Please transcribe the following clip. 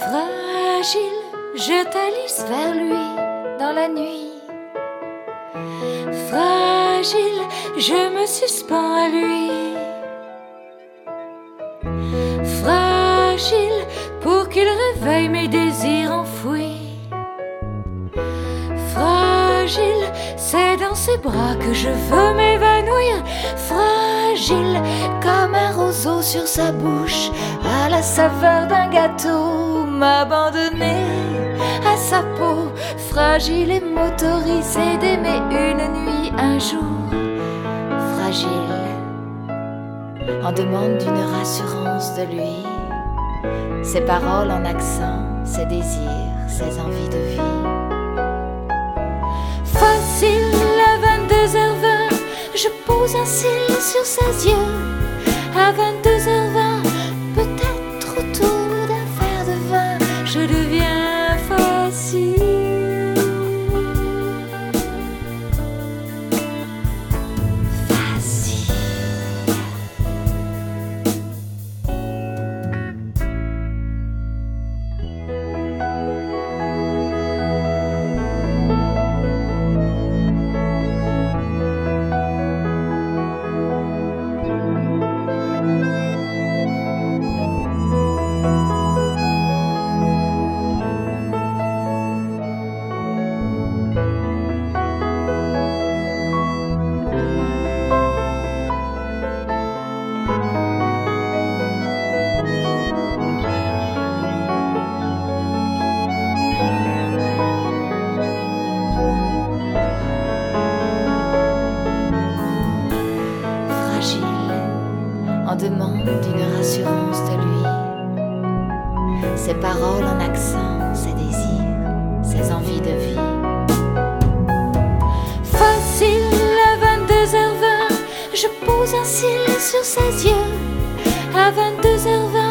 Fragile, je t'alise vers lui dans la nuit. Fragile, je me suspends à lui. Fragile, pour qu'il réveille mes désirs enfouis. Fragile, c'est dans ses bras que je veux m'évanouir. Fragile, comme un roseau sur sa bouche, à la saveur d'un gâteau, m'abandonner à sa peau, fragile et motorisée d'aimer une nuit, un jour. Fragile, en demande d'une rassurance de lui, ses paroles en accent, ses désirs, ses envies de vie. Facile à 22h20, je pose un cil sur ses yeux. À 22h20, en demande d'une rassurance de lui. Ses paroles en accent, ses désirs, ses envies de vie. Facile à 22h20, je pose un cil sur ses yeux. À 22h20,